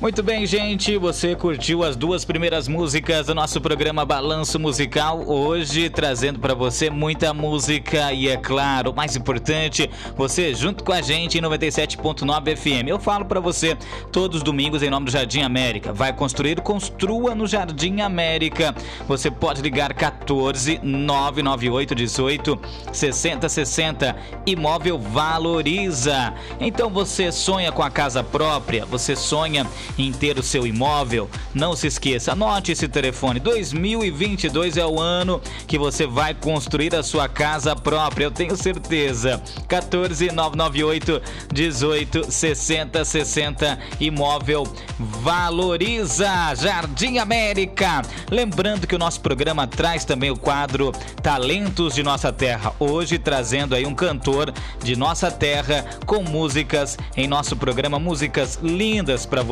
Muito bem, gente. Você curtiu as duas primeiras músicas do nosso programa Balanço Musical. Hoje trazendo para você muita música e, é claro, o mais importante, você junto com a gente em 97.9 FM. Eu falo para você todos os domingos em nome do Jardim América. Vai construir, construa no Jardim América. Você pode ligar 14 998 18 60 60. Imóvel valoriza. Então você sonha com a casa própria, você sonha em ter o seu imóvel, não se esqueça, anote esse telefone. 2022 é o ano que você vai construir a sua casa própria, eu tenho certeza. 14 998 18 60 60 Imóvel Valoriza Jardim América. Lembrando que o nosso programa traz também o quadro Talentos de Nossa Terra. Hoje trazendo aí um cantor de nossa terra com músicas em nosso programa, músicas lindas para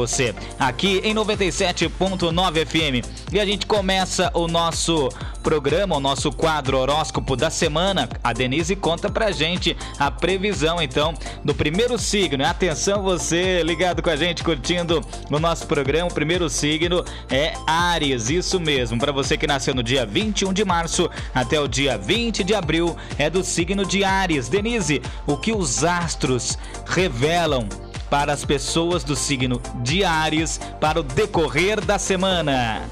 aqui em 97.9 FM. E a gente começa o nosso programa, o nosso quadro horóscopo da semana. A Denise conta pra gente a previsão então do primeiro signo. Atenção você ligado com a gente curtindo o nosso programa. O primeiro signo é Ares, isso mesmo. Para você que nasceu no dia 21 de março até o dia 20 de abril é do signo de Ares. Denise, o que os astros revelam para as pessoas do signo de Ares para o decorrer da semana.